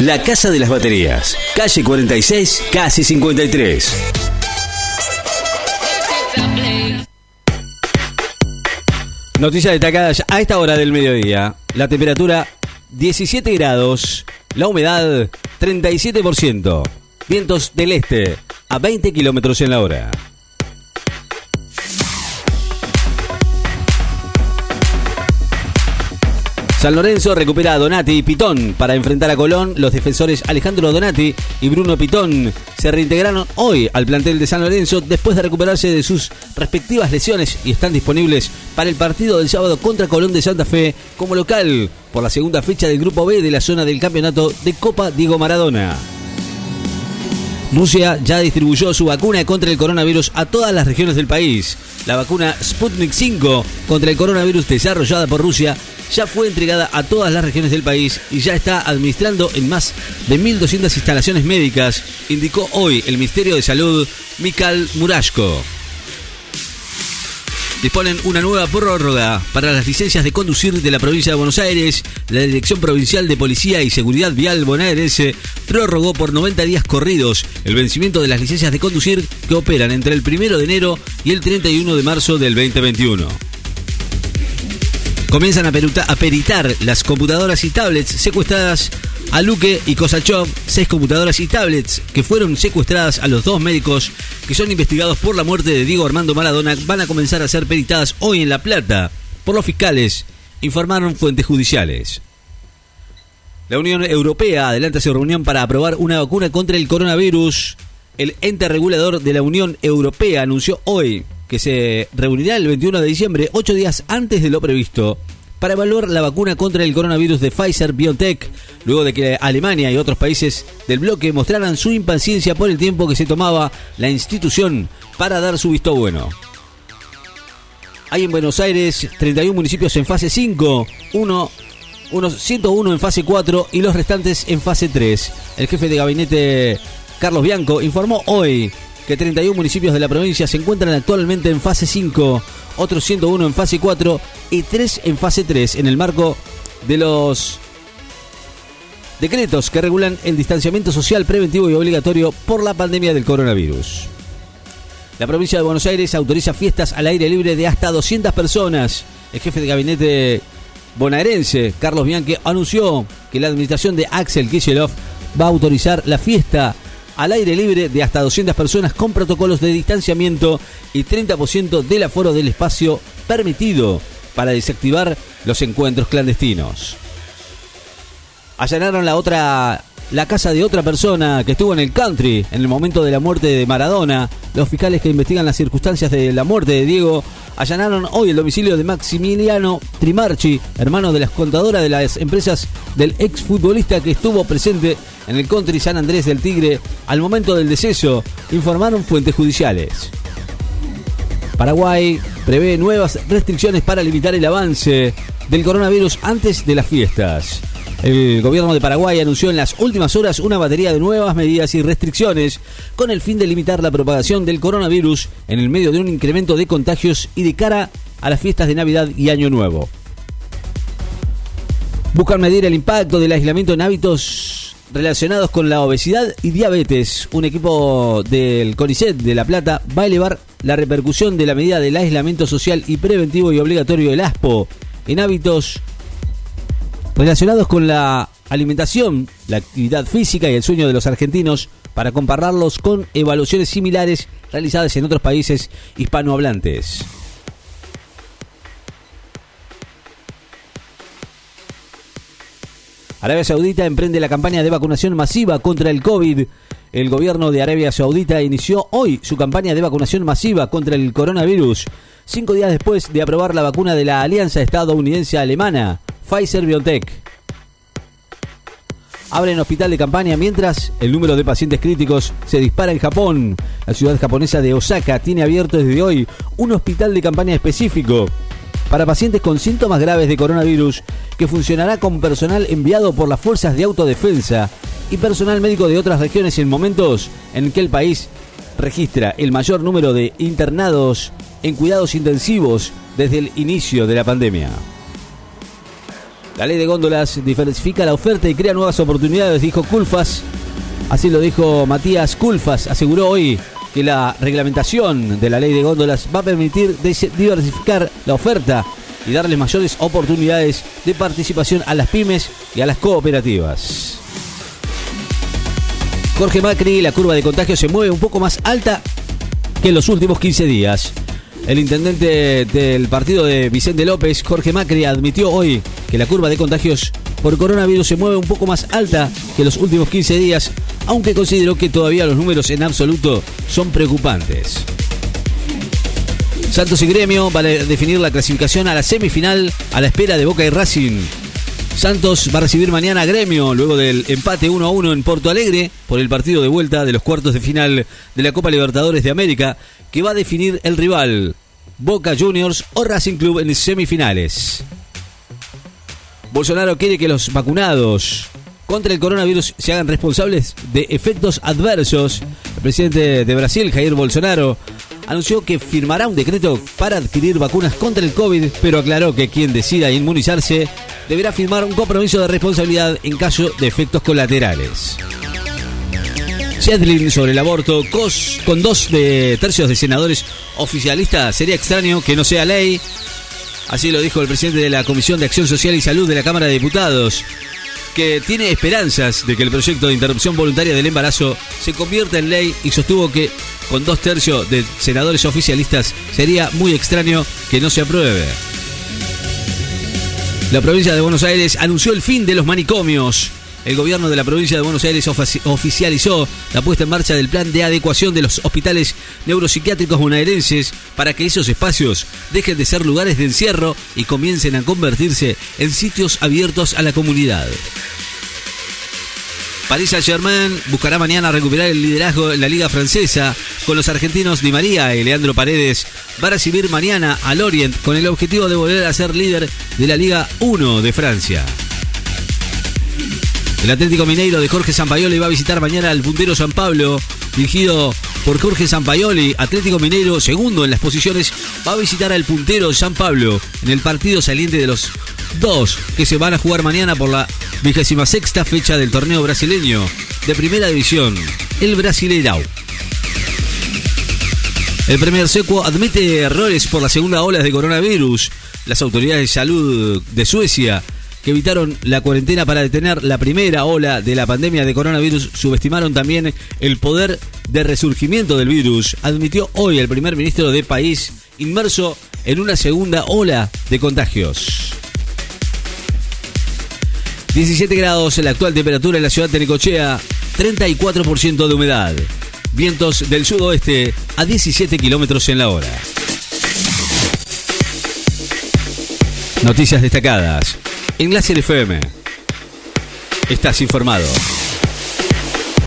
La Casa de las Baterías, calle 46, casi 53. Noticias destacadas a esta hora del mediodía. La temperatura 17 grados, la humedad 37%, vientos del este a 20 kilómetros en la hora. San Lorenzo recupera a Donati y Pitón para enfrentar a Colón. Los defensores Alejandro Donati y Bruno Pitón se reintegraron hoy al plantel de San Lorenzo después de recuperarse de sus respectivas lesiones y están disponibles para el partido del sábado contra Colón de Santa Fe como local por la segunda fecha del Grupo B de la zona del campeonato de Copa Diego Maradona. Rusia ya distribuyó su vacuna contra el coronavirus a todas las regiones del país. La vacuna Sputnik 5 contra el coronavirus desarrollada por Rusia ya fue entregada a todas las regiones del país y ya está administrando en más de 1.200 instalaciones médicas, indicó hoy el Ministerio de Salud Mikhail Murashko disponen una nueva prórroga para las licencias de conducir de la provincia de Buenos Aires. La Dirección Provincial de Policía y Seguridad Vial bonaerense prorrogó por 90 días corridos el vencimiento de las licencias de conducir que operan entre el 1 de enero y el 31 de marzo del 2021 comienzan a, peritar las computadoras y tablets secuestradas a Luque y Kosachov, seis computadoras y tablets que fueron secuestradas a los dos médicos que son investigados por la muerte de Diego Armando Maradona, van a comenzar a ser peritadas hoy en La Plata por los fiscales, informaron fuentes judiciales. La Unión Europea adelanta su reunión para aprobar una vacuna contra el coronavirus. El ente regulador de la Unión Europea anunció hoy que se reunirá el 21 de diciembre, ocho días antes de lo previsto, para evaluar la vacuna contra el coronavirus de Pfizer BioNTech, luego de que Alemania y otros países del bloque mostraran su impaciencia por el tiempo que se tomaba la institución para dar su visto bueno. Hay en Buenos Aires 31 municipios en fase 5, uno, unos 101 en fase 4 y los restantes en fase 3. El jefe de gabinete Carlos Bianco informó hoy que 31 municipios de la provincia se encuentran actualmente en fase 5, otros 101 en fase 4 y 3 en fase 3 en el marco de los decretos que regulan el distanciamiento social preventivo y obligatorio por la pandemia del coronavirus. La provincia de Buenos Aires autoriza fiestas al aire libre de hasta 200 personas. El jefe de gabinete bonaerense, Carlos Bianchi, anunció que la administración de Axel Kicillof va a autorizar la fiesta al aire libre de hasta 200 personas con protocolos de distanciamiento y 30% del aforo del espacio permitido para desactivar los encuentros clandestinos. Allanaron la otra la casa de otra persona que estuvo en el country en el momento de la muerte de Maradona. Los fiscales que investigan las circunstancias de la muerte de Diego allanaron hoy el domicilio de Maximiliano Trimarchi, hermano de la contadora de las empresas del exfutbolista que estuvo presente en el country San Andrés del Tigre al momento del deceso, informaron fuentes judiciales. Paraguay prevé nuevas restricciones para limitar el avance del coronavirus antes de las fiestas. El gobierno de Paraguay anunció en las últimas horas una batería de nuevas medidas y restricciones con el fin de limitar la propagación del coronavirus en el medio de un incremento de contagios y de cara a las fiestas de Navidad y Año Nuevo. Buscan medir el impacto del aislamiento en hábitos relacionados con la obesidad y diabetes. Un equipo del CONICET de La Plata va a elevar la repercusión de la medida del aislamiento social y preventivo y obligatorio del ASPO en hábitos relacionados con la alimentación, la actividad física y el sueño de los argentinos para compararlos con evaluaciones similares realizadas en otros países hispanohablantes. Arabia Saudita emprende la campaña de vacunación masiva contra el COVID. El gobierno de Arabia Saudita inició hoy su campaña de vacunación masiva contra el coronavirus, cinco días después de aprobar la vacuna de la Alianza Estadounidense-Alemana. Pfizer BioNTech. Abren hospital de campaña mientras el número de pacientes críticos se dispara en Japón. La ciudad japonesa de Osaka tiene abierto desde hoy un hospital de campaña específico para pacientes con síntomas graves de coronavirus que funcionará con personal enviado por las fuerzas de autodefensa y personal médico de otras regiones en momentos en que el país registra el mayor número de internados en cuidados intensivos desde el inicio de la pandemia. La ley de góndolas diversifica la oferta y crea nuevas oportunidades, dijo Culfas. Así lo dijo Matías Culfas. Aseguró hoy que la reglamentación de la ley de góndolas va a permitir diversificar la oferta y darle mayores oportunidades de participación a las pymes y a las cooperativas. Jorge Macri, la curva de contagio se mueve un poco más alta que en los últimos 15 días. El intendente del partido de Vicente López, Jorge Macri, admitió hoy que la curva de contagios por coronavirus se mueve un poco más alta que los últimos 15 días, aunque consideró que todavía los números en absoluto son preocupantes. Santos y Gremio van a definir la clasificación a la semifinal a la espera de Boca y Racing. Santos va a recibir mañana Gremio luego del empate 1 a 1 en Porto Alegre por el partido de vuelta de los cuartos de final de la Copa Libertadores de América que va a definir el rival Boca Juniors o Racing Club en semifinales. Bolsonaro quiere que los vacunados contra el coronavirus se hagan responsables de efectos adversos. El presidente de Brasil, Jair Bolsonaro, anunció que firmará un decreto para adquirir vacunas contra el COVID, pero aclaró que quien decida inmunizarse deberá firmar un compromiso de responsabilidad en caso de efectos colaterales. Shedlin sobre el aborto, con dos de tercios de senadores oficialistas, sería extraño que no sea ley. Así lo dijo el presidente de la Comisión de Acción Social y Salud de la Cámara de Diputados, que tiene esperanzas de que el proyecto de interrupción voluntaria del embarazo se convierta en ley y sostuvo que con dos tercios de senadores oficialistas sería muy extraño que no se apruebe. La provincia de Buenos Aires anunció el fin de los manicomios. El gobierno de la provincia de Buenos Aires oficializó la puesta en marcha del plan de adecuación de los hospitales neuropsiquiátricos bonaerenses para que esos espacios dejen de ser lugares de encierro y comiencen a convertirse en sitios abiertos a la comunidad. Paris Saint-Germain buscará mañana recuperar el liderazgo en la Liga Francesa con los argentinos Di María y Leandro Paredes. Va a recibir mañana al Lorient con el objetivo de volver a ser líder de la Liga 1 de Francia. El Atlético Mineiro de Jorge Sampaioli va a visitar mañana al puntero San Pablo, dirigido por Jorge Sampaioli. Atlético Mineiro, segundo en las posiciones, va a visitar al puntero San Pablo en el partido saliente de los dos que se van a jugar mañana por la vigésima sexta fecha del torneo brasileño de primera división, el Brasileirao. El primer secuo admite errores por la segunda ola de coronavirus. Las autoridades de salud de Suecia que evitaron la cuarentena para detener la primera ola de la pandemia de coronavirus subestimaron también el poder de resurgimiento del virus, admitió hoy el primer ministro del país inmerso en una segunda ola de contagios. 17 grados en la actual temperatura en la ciudad de Necochea, 34% de humedad. Vientos del sudoeste a 17 kilómetros en la hora. Noticias destacadas. En Láser FM. Estás informado.